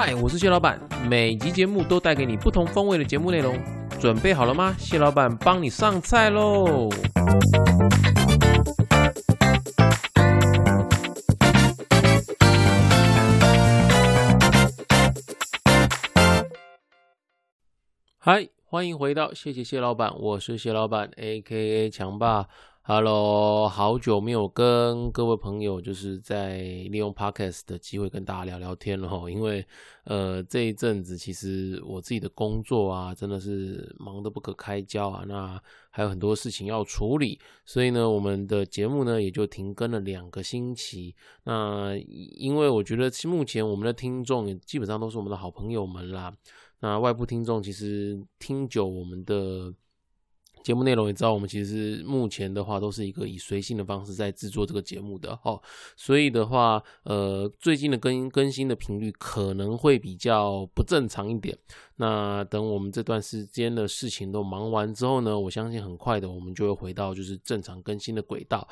嗨，我是谢老板，每集节目都带给你不同风味的节目内容，准备好了吗？谢老板帮你上菜喽！嗨，欢迎回到谢谢谢老板，我是谢老板，A.K.A 强爸。Hello，好久没有跟各位朋友就是在利用 Podcast 的机会跟大家聊聊天了哈，因为呃这一阵子其实我自己的工作啊真的是忙得不可开交啊，那还有很多事情要处理，所以呢我们的节目呢也就停更了两个星期。那因为我觉得目前我们的听众基本上都是我们的好朋友们啦，那外部听众其实听久我们的。节目内容也知道，我们其实目前的话都是一个以随性的方式在制作这个节目的哦，所以的话，呃，最近的更更新的频率可能会比较不正常一点。那等我们这段时间的事情都忙完之后呢，我相信很快的我们就会回到就是正常更新的轨道。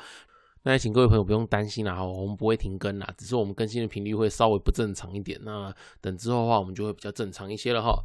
那也请各位朋友不用担心啦，我们不会停更啦，只是我们更新的频率会稍微不正常一点。那等之后的话，我们就会比较正常一些了哈。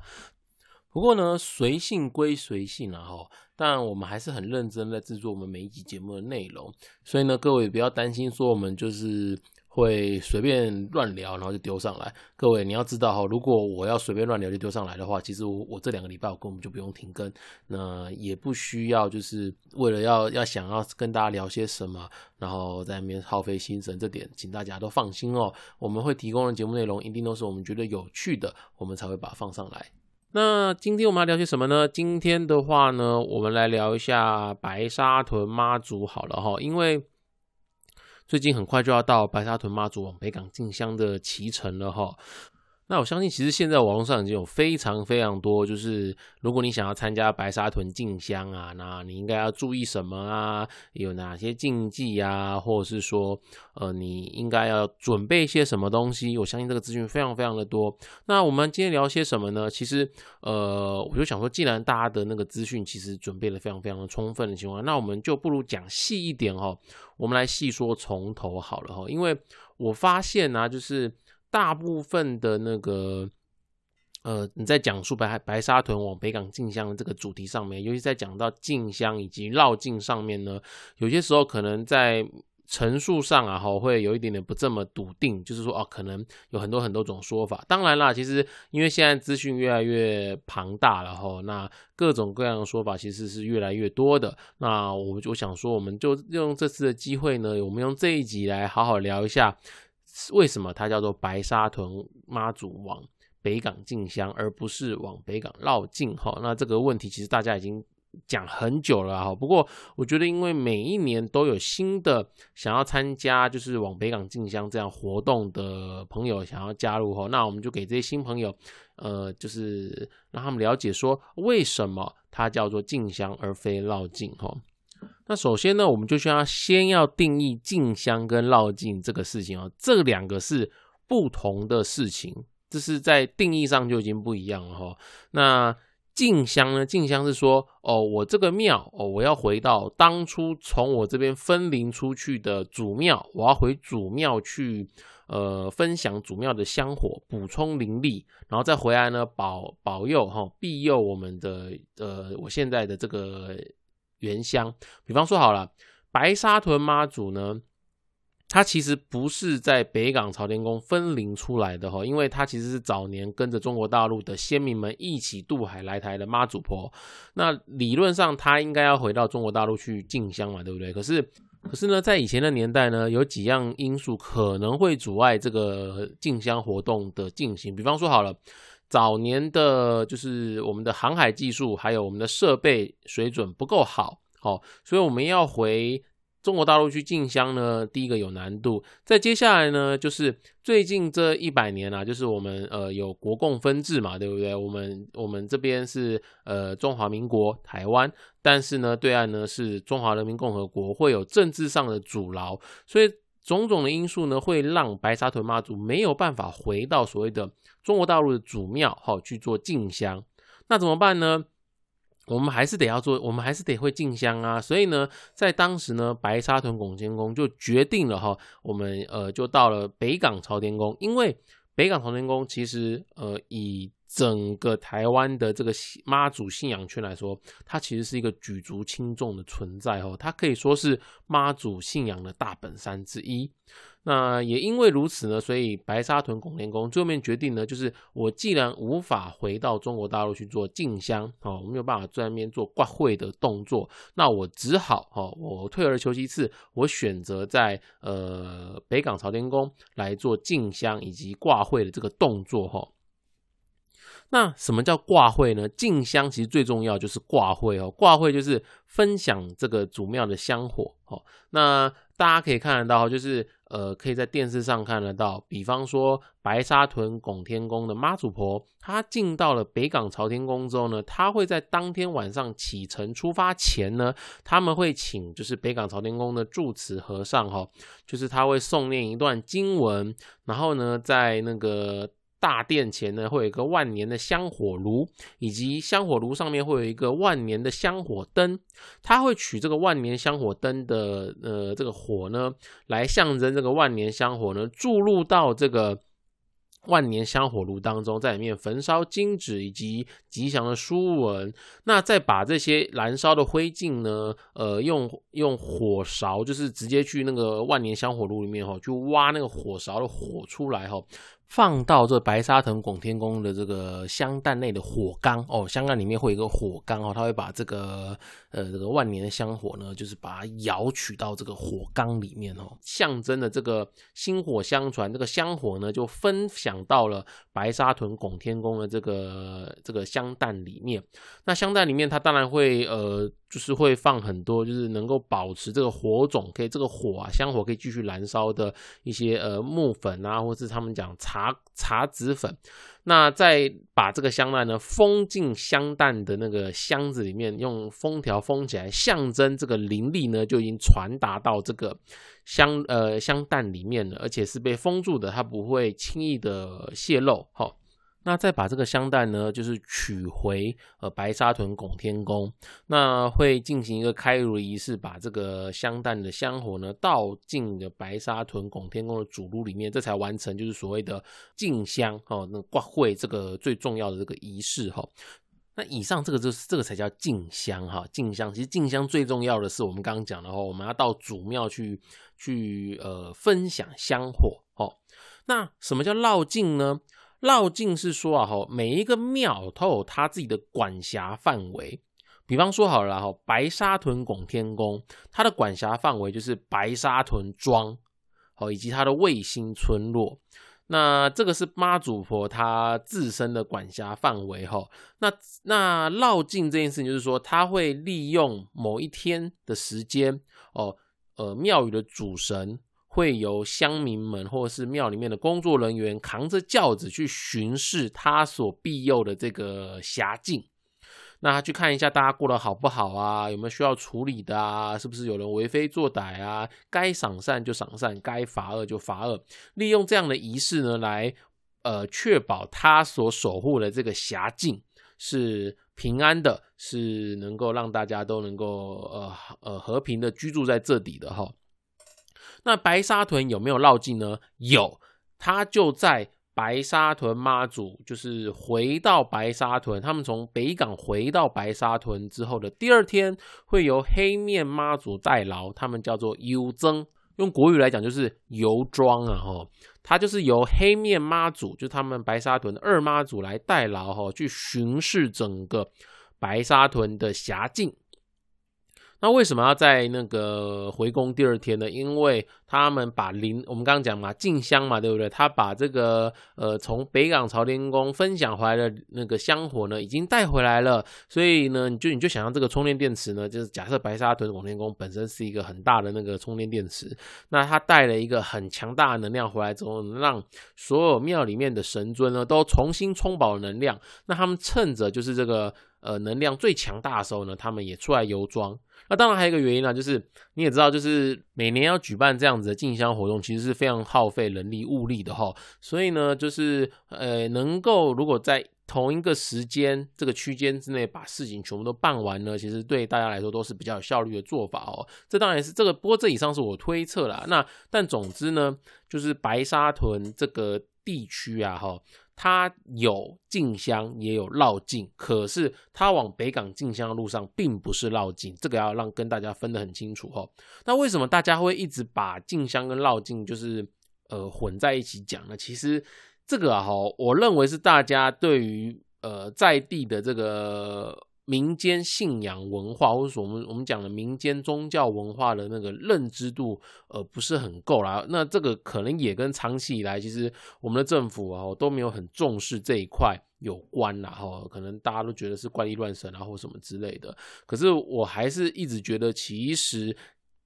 不过呢，随性归随性啊，哈，但我们还是很认真在制作我们每一集节目的内容，所以呢，各位不要担心说我们就是会随便乱聊，然后就丢上来。各位你要知道哈，如果我要随便乱聊就丢上来的话，其实我我这两个礼拜我根本就不用停更，那也不需要就是为了要要想要跟大家聊些什么，然后在那边耗费心神，这点请大家都放心哦。我们会提供的节目内容一定都是我们觉得有趣的，我们才会把它放上来。那今天我们要聊些什么呢？今天的话呢，我们来聊一下白沙屯妈祖好了哈，因为最近很快就要到白沙屯妈祖往北港进香的骑程了哈。那我相信，其实现在网络上已经有非常非常多，就是如果你想要参加白沙屯进香啊，那你应该要注意什么啊？有哪些禁忌啊？或者是说，呃，你应该要准备一些什么东西？我相信这个资讯非常非常的多。那我们今天聊些什么呢？其实，呃，我就想说，既然大家的那个资讯其实准备的非常非常的充分的情况，那我们就不如讲细一点哦。我们来细说从头好了哈，因为我发现呢，就是。大部分的那个，呃，你在讲述白白沙屯往北港进香的这个主题上面，尤其在讲到进香以及绕境上面呢，有些时候可能在陈述上啊，哈，会有一点点不这么笃定，就是说，哦，可能有很多很多种说法。当然啦，其实因为现在资讯越来越庞大了，哈，那各种各样的说法其实是越来越多的。那我就想说，我们就用这次的机会呢，我们用这一集来好好聊一下。为什么它叫做白沙屯妈祖往北港进香，而不是往北港绕境？哈，那这个问题其实大家已经讲很久了哈。不过我觉得，因为每一年都有新的想要参加，就是往北港进香这样活动的朋友想要加入哈，那我们就给这些新朋友，呃，就是让他们了解说，为什么它叫做进香而非绕境？哈。那首先呢，我们就需要先要定义进香跟绕境这个事情哦，这两个是不同的事情，这是在定义上就已经不一样了哈。那进香呢，进香是说哦，我这个庙哦，我要回到当初从我这边分灵出去的祖庙，我要回祖庙去呃分享祖庙的香火，补充灵力，然后再回来呢保保佑哈庇佑我们的呃我现在的这个。原乡，比方说好了，白沙屯妈祖呢，他其实不是在北港朝天宫分灵出来的哈，因为他其实是早年跟着中国大陆的先民们一起渡海来台的妈祖婆。那理论上他应该要回到中国大陆去进香嘛，对不对？可是，可是呢，在以前的年代呢，有几样因素可能会阻碍这个进香活动的进行。比方说好了。早年的就是我们的航海技术，还有我们的设备水准不够好，好，所以我们要回中国大陆去进香呢。第一个有难度，再接下来呢，就是最近这一百年啊，就是我们呃有国共分治嘛，对不对？我们我们这边是呃中华民国台湾，但是呢对岸呢是中华人民共和国，会有政治上的阻挠，所以。种种的因素呢，会让白沙屯妈祖没有办法回到所谓的中国大陆的祖庙，哈，去做进香。那怎么办呢？我们还是得要做，我们还是得会进香啊。所以呢，在当时呢，白沙屯拱天宫就决定了哈，我们呃就到了北港朝天宫，因为北港朝天宫其实呃以整个台湾的这个妈祖信仰圈来说，它其实是一个举足轻重的存在哦，它可以说是妈祖信仰的大本山之一。那也因为如此呢，所以白沙屯拱天宫最后面决定呢，就是我既然无法回到中国大陆去做进香哦，我没有办法在那边做挂会的动作，那我只好哦，我退而求其次，我选择在呃北港朝天宫来做进香以及挂会的这个动作哈。那什么叫挂会呢？进香其实最重要就是挂会哦，挂会就是分享这个祖庙的香火哦。那大家可以看得到，就是呃，可以在电视上看得到，比方说白沙屯拱天宫的妈祖婆，她进到了北港朝天宫之后呢，她会在当天晚上启程出发前呢，他们会请就是北港朝天宫的住持和尚哈，就是他会诵念一段经文，然后呢，在那个。大殿前呢，会有一个万年的香火炉，以及香火炉上面会有一个万年的香火灯。它会取这个万年香火灯的呃这个火呢，来象征这个万年香火呢注入到这个。万年香火炉当中，在里面焚烧金纸以及吉祥的书文，那再把这些燃烧的灰烬呢，呃，用用火勺，就是直接去那个万年香火炉里面哈，去挖那个火勺的火出来哈。放到这白沙屯拱天宫的这个香蛋内的火缸哦，香担里面会有一个火缸哦，它会把这个呃这个万年的香火呢，就是把它舀取到这个火缸里面哦，象征的这个薪火相传，这个香火呢就分享到了白沙屯拱天宫的这个这个香蛋里面。那香蛋里面它当然会呃。就是会放很多，就是能够保持这个火种，可以这个火啊香火可以继续燃烧的一些呃木粉啊，或是他们讲茶茶籽粉。那再把这个香袋呢封进香蛋的那个箱子里面，用封条封起来，象征这个灵力呢就已经传达到这个香呃香蛋里面了，而且是被封住的，它不会轻易的泄露。好。那再把这个香蛋呢，就是取回呃白沙屯拱天宫，那会进行一个开炉仪式，把这个香蛋的香火呢倒进了白沙屯拱天宫的主炉里面，这才完成就是所谓的进香哦，那挂会这个最重要的这个仪式哈。那以上这个就是这个才叫进香哈，进香其实进香最重要的是我们刚刚讲的哦，我们要到祖庙去去呃分享香火哦。那什么叫绕境呢？绕境是说啊，哈，每一个庙都有它自己的管辖范围。比方说好了哈，白沙屯拱天宫，它的管辖范围就是白沙屯庄，好，以及它的卫星村落。那这个是妈祖婆她自身的管辖范围哈。那那绕境这件事情，就是说他会利用某一天的时间哦，呃，庙宇的主神。会由乡民们或是庙里面的工作人员扛着轿子去巡视他所庇佑的这个辖境，那去看一下大家过得好不好啊，有没有需要处理的啊，是不是有人为非作歹啊？该赏善就赏善，该罚恶就罚恶，利用这样的仪式呢，来呃确保他所守护的这个辖境是平安的，是能够让大家都能够呃呃和平的居住在这里的哈。那白沙屯有没有绕境呢？有，他就在白沙屯妈祖，就是回到白沙屯，他们从北港回到白沙屯之后的第二天，会由黑面妈祖代劳，他们叫做游增，用国语来讲就是游庄啊，哈，他就是由黑面妈祖，就是他们白沙屯的二妈祖来代劳，哈，去巡视整个白沙屯的辖境。那为什么要在那个回宫第二天呢？因为他们把灵，我们刚刚讲嘛，进香嘛，对不对？他把这个呃从北港朝天宫分享回来的那个香火呢，已经带回来了。所以呢，你就你就想象这个充电电池呢，就是假设白沙屯拱天宫本身是一个很大的那个充电电池，那它带了一个很强大的能量回来之后，让所有庙里面的神尊呢都重新充饱能量。那他们趁着就是这个呃能量最强大的时候呢，他们也出来游庄。那当然还有一个原因呢，就是你也知道，就是每年要举办这样子的进香活动，其实是非常耗费人力物力的哈。所以呢，就是呃，能够如果在同一个时间这个区间之内把事情全部都办完呢，其实对大家来说都是比较有效率的做法哦。这当然是这个，不过这以上是我推测啦。那但总之呢，就是白沙屯这个地区啊，哈，它有进香也有绕境，可是它往北港进香的路上并不是绕境，这个要让跟大家分得很清楚哈。那为什么大家会一直把进香跟绕境就是呃混在一起讲呢？其实这个，哈，我认为是大家对于呃在地的这个。民间信仰文化，或者说我们我们讲的民间宗教文化的那个认知度，呃，不是很够啦。那这个可能也跟长期以来，其实我们的政府啊都没有很重视这一块有关啦。哈，可能大家都觉得是怪力乱神啊，或什么之类的。可是我还是一直觉得，其实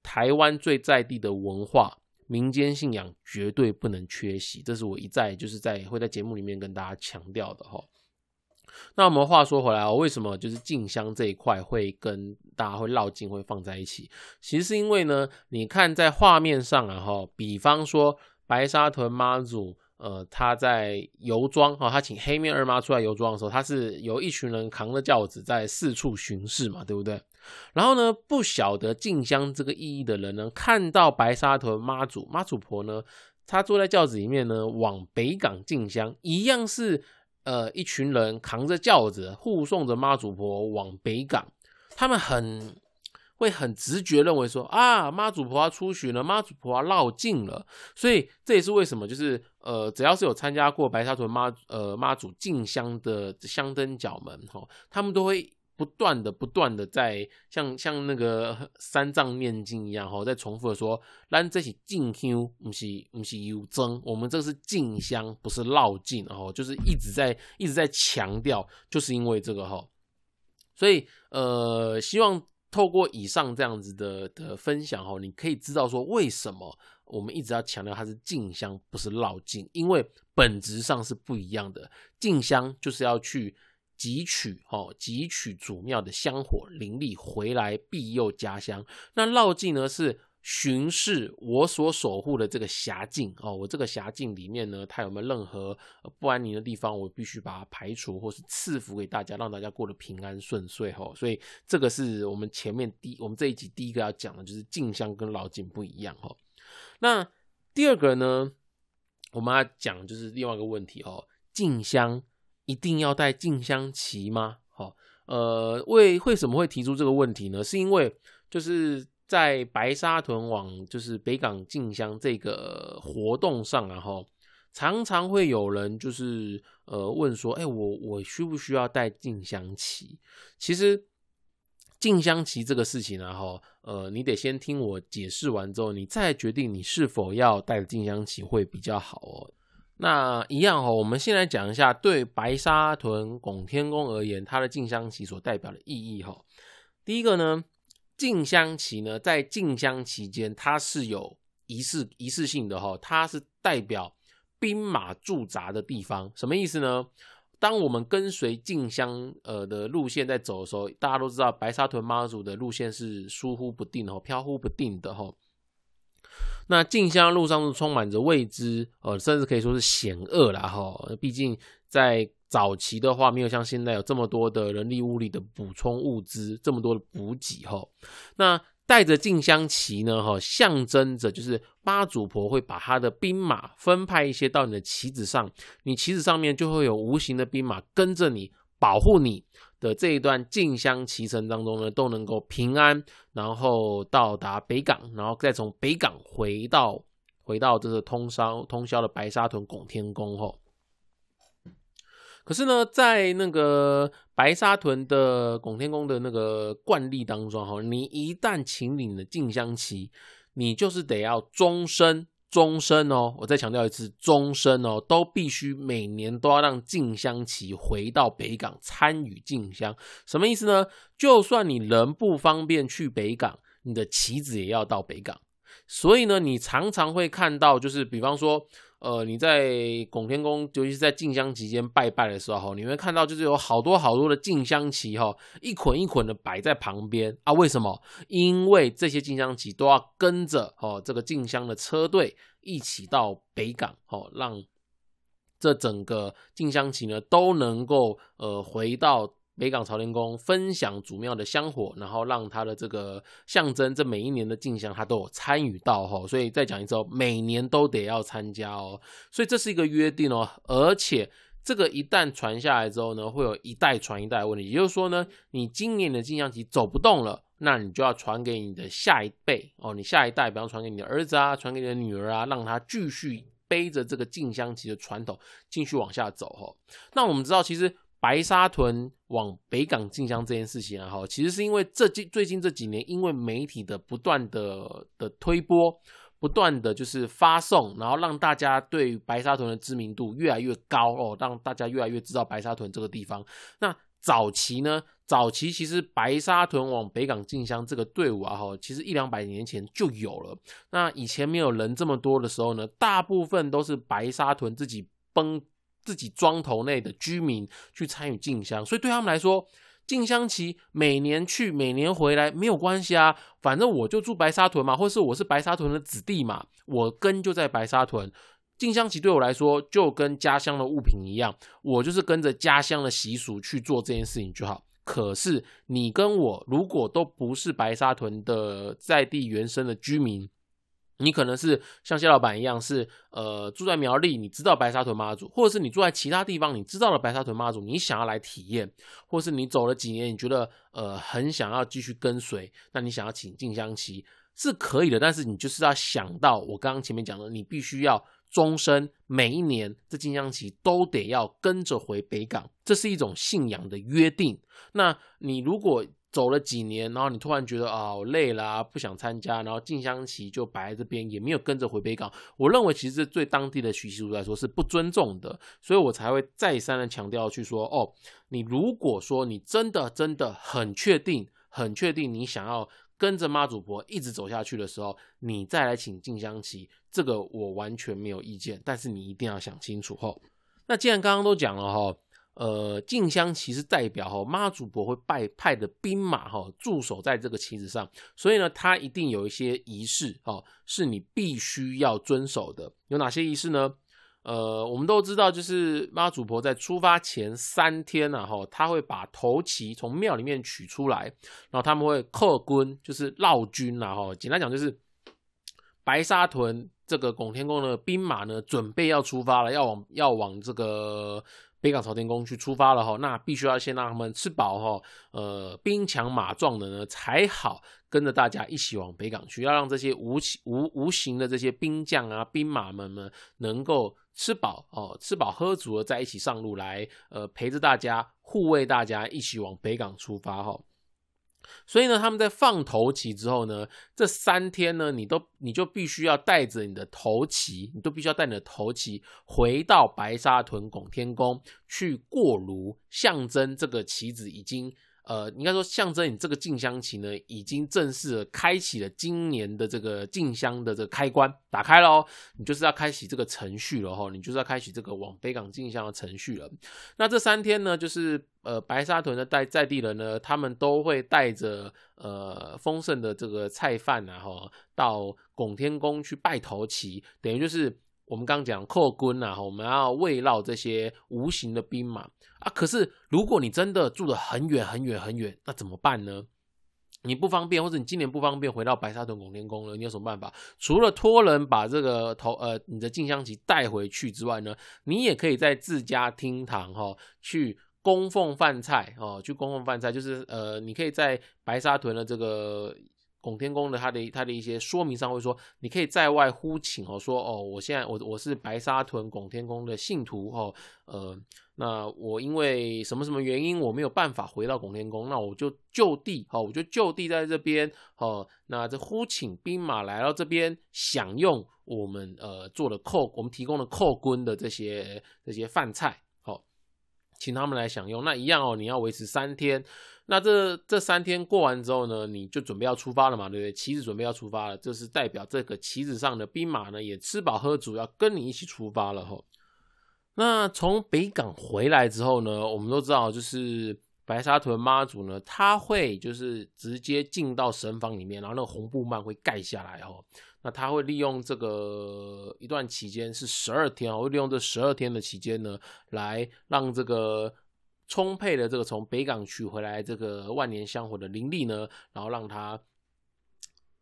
台湾最在地的文化、民间信仰绝对不能缺席。这是我一再就是在会在节目里面跟大家强调的哈。那我们话说回来哦，为什么就是静香这一块会跟大家会绕境会放在一起？其实是因为呢，你看在画面上啊哈，比方说白沙屯妈祖，呃，他在游庄哈，他请黑面二妈出来游庄的时候，他是有一群人扛着轿子在四处巡视嘛，对不对？然后呢，不晓得静香这个意义的人呢，看到白沙屯妈祖妈祖婆呢，她坐在轿子里面呢，往北港进香，一样是。呃，一群人扛着轿子护送着妈祖婆往北港，他们很会很直觉认为说啊，妈祖婆要出巡了，妈祖婆要绕境了，所以这也是为什么就是呃，只要是有参加过白沙屯妈呃妈祖进香的香灯角门哈，他们都会。不断的、不断的在像像那个三藏念经一样哈，在重复的说，咱这是进香，不是不是有增，我们这是进香，不是绕境哦，就是一直在一直在强调，就是因为这个哈，所以呃，希望透过以上这样子的的分享哈，你可以知道说为什么我们一直要强调它是进香，不是绕境，因为本质上是不一样的，进香就是要去。汲取哦，汲取祖庙的香火灵力回来庇佑家乡。那绕境呢，是巡视我所守护的这个辖境哦。我这个辖境里面呢，它有没有任何不安宁的地方，我必须把它排除，或是赐福给大家，让大家过得平安顺遂哦。所以这个是我们前面第我们这一集第一个要讲的，就是进香跟绕境不一样哈。那第二个呢，我们要讲就是另外一个问题哦，进香。一定要带静香旗吗？好，呃，为为什么会提出这个问题呢？是因为就是在白沙屯往就是北港进香这个活动上啊，哈，常常会有人就是呃问说，哎，我我需不需要带静香旗？其实静香旗这个事情啊，哈，呃，你得先听我解释完之后，你再决定你是否要带静香旗会比较好哦。那一样哦，我们先来讲一下对白沙屯拱天宫而言，它的进香旗所代表的意义哈。第一个呢，进香旗呢，在进香期间，它是有仪式仪式性的哈，它是代表兵马驻扎的地方。什么意思呢？当我们跟随进香呃的路线在走的时候，大家都知道白沙屯妈祖的路线是疏忽不定哦，飘忽不定的哈。那进香路上是充满着未知，呃，甚至可以说是险恶啦哈。毕竟在早期的话，没有像现在有这么多的人力物力的补充物资，这么多的补给哈。那带着进香旗呢，哈，象征着就是妈祖婆会把她的兵马分派一些到你的旗子上，你旗子上面就会有无形的兵马跟着你，保护你。的这一段进香骑程当中呢，都能够平安，然后到达北港，然后再从北港回到回到这个通商通宵的白沙屯拱天宫吼。可是呢，在那个白沙屯的拱天宫的那个惯例当中哈，你一旦请领了进香旗，你就是得要终身。终身哦，我再强调一次，终身哦，都必须每年都要让静香旗回到北港参与静香。什么意思呢？就算你人不方便去北港，你的旗子也要到北港。所以呢，你常常会看到，就是比方说。呃，你在拱天宫，尤其是在进香期间拜拜的时候，你会看到就是有好多好多的进香旗哈，一捆一捆的摆在旁边啊。为什么？因为这些进香旗都要跟着哦这个进香的车队一起到北港哦，让这整个进香旗呢都能够呃回到北港朝天宫分享祖庙的香火，然后让他的这个象征，这每一年的进香他都有参与到哈。所以再讲一次哦，每年都得要参加哦。所以这是一个约定哦，而且这个一旦传下来之后呢，会有一代传一代的问题。也就是说呢，你今年的进香旗走不动了，那你就要传给你的下一辈哦，你下一代，比方传给你的儿子啊，传给你的女儿啊，让他继续背着这个进香旗的传统继续往下走哈。那我们知道，其实。白沙屯往北港进香这件事情啊，哈，其实是因为这近最近这几年，因为媒体的不断的的推波，不断的就是发送，然后让大家对白沙屯的知名度越来越高哦，让大家越来越知道白沙屯这个地方。那早期呢，早期其实白沙屯往北港进香这个队伍啊，哈，其实一两百年前就有了。那以前没有人这么多的时候呢，大部分都是白沙屯自己崩。自己庄头内的居民去参与进香，所以对他们来说，进香旗每年去，每年回来没有关系啊，反正我就住白沙屯嘛，或是我是白沙屯的子弟嘛，我根就在白沙屯，进香旗对我来说就跟家乡的物品一样，我就是跟着家乡的习俗去做这件事情就好。可是你跟我如果都不是白沙屯的在地原生的居民。你可能是像谢老板一样，是呃住在苗栗，你知道白沙屯妈祖，或者是你住在其他地方，你知道了白沙屯妈祖，你想要来体验，或是你走了几年，你觉得呃很想要继续跟随，那你想要请进香旗是可以的，但是你就是要想到我刚刚前面讲的，你必须要终身每一年这进香旗都得要跟着回北港，这是一种信仰的约定。那你如果走了几年，然后你突然觉得啊，我累了，不想参加，然后静香旗就摆在这边，也没有跟着回北港。我认为其实对当地的习俗来说是不尊重的，所以我才会再三的强调去说，哦，你如果说你真的真的很确定，很确定你想要跟着妈祖婆一直走下去的时候，你再来请静香旗，这个我完全没有意见，但是你一定要想清楚吼。那既然刚刚都讲了哈。呃，进香其实代表哈妈祖婆会拜派的兵马哈驻守在这个旗子上，所以呢，它一定有一些仪式哦，是你必须要遵守的。有哪些仪式呢？呃，我们都知道，就是妈祖婆在出发前三天呢，哈，他会把头旗从庙里面取出来，然后他们会刻军，就是绕军然哈。简单讲，就是白沙屯这个拱天宫的兵马呢，准备要出发了，要往要往这个。北港朝天宫去出发了哈，那必须要先让他们吃饱哈，呃，兵强马壮的呢才好跟着大家一起往北港去，要让这些无无无形的这些兵将啊、兵马们们能够吃饱哦，吃饱喝足了，在一起上路来，呃，陪着大家护卫大家一起往北港出发哈。所以呢，他们在放头旗之后呢，这三天呢，你都你就必须要带着你的头旗，你都必须要带你的头旗回到白沙屯拱天宫去过炉，象征这个旗子已经。呃，应该说象征你这个进香旗呢，已经正式开启了今年的这个进香的这个开关，打开了哦，你就是要开启这个程序了哈，你就是要开启这个往北港进香的程序了。那这三天呢，就是呃白沙屯的在在地人呢，他们都会带着呃丰盛的这个菜饭啊哈，到拱天宫去拜头旗，等于就是。我们刚讲扣军啊，我们要围绕这些无形的兵马啊。可是如果你真的住得很远很远很远，那怎么办呢？你不方便，或者你今年不方便回到白沙屯拱天宫了，你有什么办法？除了托人把这个头呃你的进香旗带回去之外呢，你也可以在自家厅堂哈去供奉饭菜哦，去供奉饭菜，就是呃你可以在白沙屯的这个。拱天宫的它的它的一些说明上会说，你可以在外呼请哦，说哦，我现在我我是白沙屯拱天宫的信徒哦，呃，那我因为什么什么原因我没有办法回到拱天宫，那我就就地哦，我就就地在这边哦，那这呼请兵马来到这边享用我们呃做的扣我们提供的扣军的这些这些饭菜，请他们来享用，那一样哦，你要维持三天。那这这三天过完之后呢，你就准备要出发了嘛，对不对？旗子准备要出发了，这是代表这个旗子上的兵马呢也吃饱喝足，要跟你一起出发了哈。那从北港回来之后呢，我们都知道，就是白沙屯妈祖呢，他会就是直接进到神房里面，然后那个红布幔会盖下来哈。那他会利用这个一段期间是十二天，会利用这十二天的期间呢，来让这个。充沛的这个从北港取回来这个万年香火的灵力呢，然后让它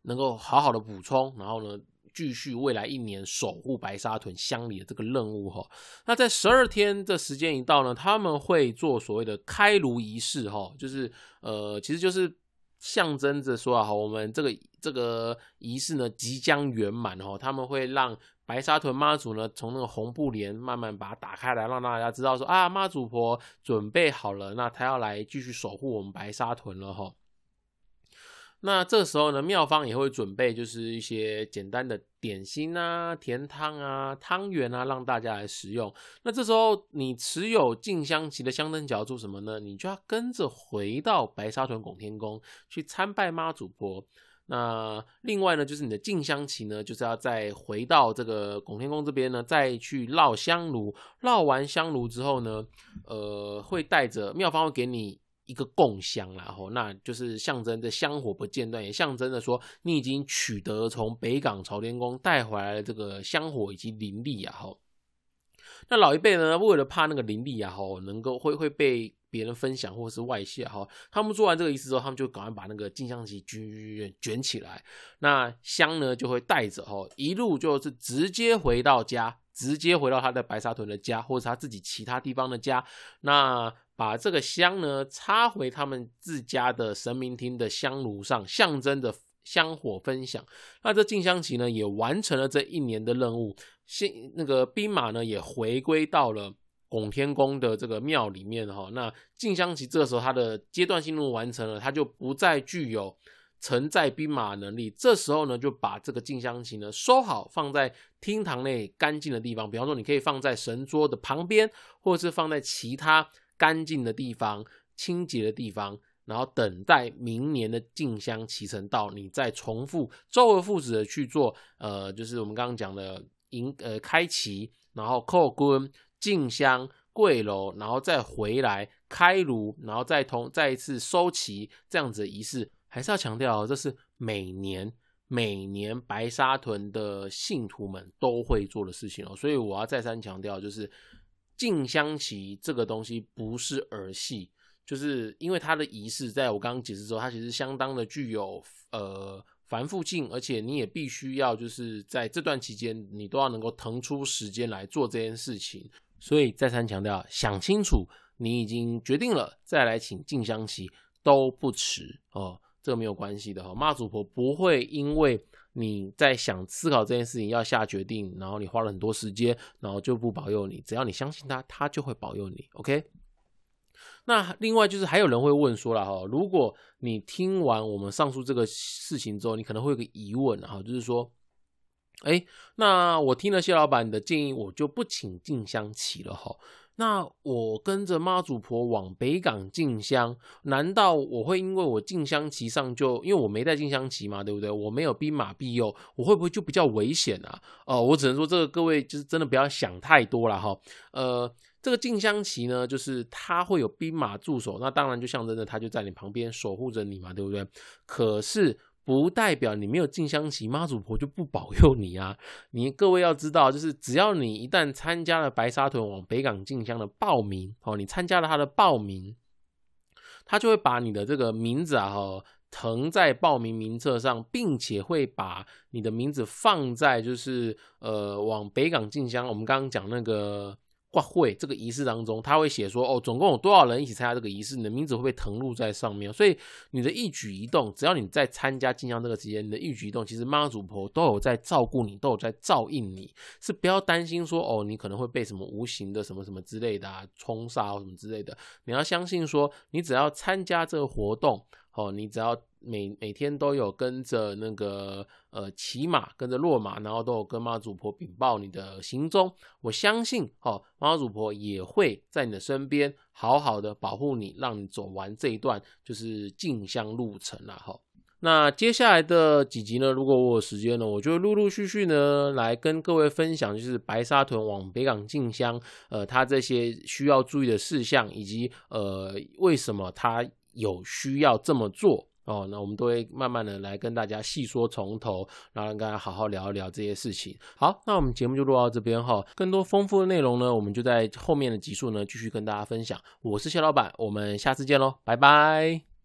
能够好好的补充，然后呢。继续未来一年守护白沙屯乡里的这个任务哈，那在十二天的时间一到呢，他们会做所谓的开炉仪式哈，就是呃，其实就是象征着说啊，我们这个这个仪式呢即将圆满哈，他们会让白沙屯妈祖呢从那个红布帘慢慢把它打开来，让大家知道说啊，妈祖婆准备好了，那她要来继续守护我们白沙屯了哈。那这时候呢，庙方也会准备就是一些简单的点心啊、甜汤啊、汤圆啊，让大家来食用。那这时候你持有静香旗的香灯脚做什么呢？你就要跟着回到白沙屯拱天宫去参拜妈祖婆。那另外呢，就是你的静香旗呢，就是要再回到这个拱天宫这边呢，再去绕香炉。绕完香炉之后呢，呃，会带着庙方会给你。一个供香，然后那就是象征着香火不间断，也象征着说你已经取得从北港朝天宫带回来的这个香火以及灵力啊，吼。那老一辈呢，为了怕那个灵力啊，吼，能够会会被别人分享或者是外泄，哈，他们做完这个仪式之后，他们就赶快把那个金香旗卷卷起来，那香呢就会带着，吼，一路就是直接回到家，直接回到他的白沙屯的家，或者他自己其他地方的家，那。把这个香呢插回他们自家的神明厅的香炉上，象征着香火分享。那这进香旗呢也完成了这一年的任务。新那个兵马呢也回归到了拱天宫的这个庙里面哈。那进香旗这个时候它的阶段性任务完成了，它就不再具有承载兵马能力。这时候呢就把这个进香旗呢收好，放在厅堂内干净的地方。比方说，你可以放在神桌的旁边，或者是放在其他。干净的地方，清洁的地方，然后等待明年的进香启程到，你再重复周而复始的去做，呃，就是我们刚刚讲的迎呃开旗，然后叩关进香跪楼，然后再回来开炉，然后再同再一次收旗这样子的仪式，还是要强调，这是每年每年白沙屯的信徒们都会做的事情哦，所以我要再三强调，就是。进香旗这个东西不是儿戏，就是因为它的仪式，在我刚刚解释之后，它其实相当的具有呃繁复性，而且你也必须要就是在这段期间，你都要能够腾出时间来做这件事情。所以再三强调，想清楚，你已经决定了，再来请进香旗都不迟哦，这个没有关系的哈，妈祖婆不会因为。你在想思考这件事情要下决定，然后你花了很多时间，然后就不保佑你。只要你相信他，他就会保佑你。OK。那另外就是还有人会问说了哈，如果你听完我们上述这个事情之后，你可能会有个疑问哈，就是说，哎，那我听了谢老板的建议，我就不请静香棋了哈。那我跟着妈祖婆往北港进香，难道我会因为我进香旗上就因为我没带进香旗嘛，对不对？我没有兵马庇佑，我会不会就比较危险啊？哦，我只能说这个各位就是真的不要想太多了哈。呃，这个进香旗呢，就是它会有兵马驻守，那当然就象征着它就在你旁边守护着你嘛，对不对？可是。不代表你没有进香旗，妈祖婆就不保佑你啊！你各位要知道，就是只要你一旦参加了白沙屯往北港进香的报名，哦，你参加了他的报名，他就会把你的这个名字啊，哈，腾在报名名册上，并且会把你的名字放在就是呃往北港进香，我们刚刚讲那个。挂会这个仪式当中，他会写说哦，总共有多少人一起参加这个仪式，你的名字会被誊录在上面。所以你的一举一动，只要你在参加进香这个期间，你的一举一动，其实妈祖婆都有在照顾你，都有在照应你，是不要担心说哦，你可能会被什么无形的什么什么之类的啊冲杀或什么之类的。你要相信说，你只要参加这个活动，哦，你只要。每每天都有跟着那个呃骑马，跟着落马，然后都有跟妈祖婆禀报你的行踪。我相信哦，妈祖婆也会在你的身边，好好的保护你，让你走完这一段就是进香路程了哈。那接下来的几集呢，如果我有时间呢，我就陆陆续续呢来跟各位分享，就是白沙屯往北港进香，呃，它这些需要注意的事项，以及呃为什么它有需要这么做。哦，那我们都会慢慢的来跟大家细说从头，然后跟大家好好聊一聊这些事情。好，那我们节目就录到这边哈，更多丰富的内容呢，我们就在后面的集数呢继续跟大家分享。我是谢老板，我们下次见喽，拜拜。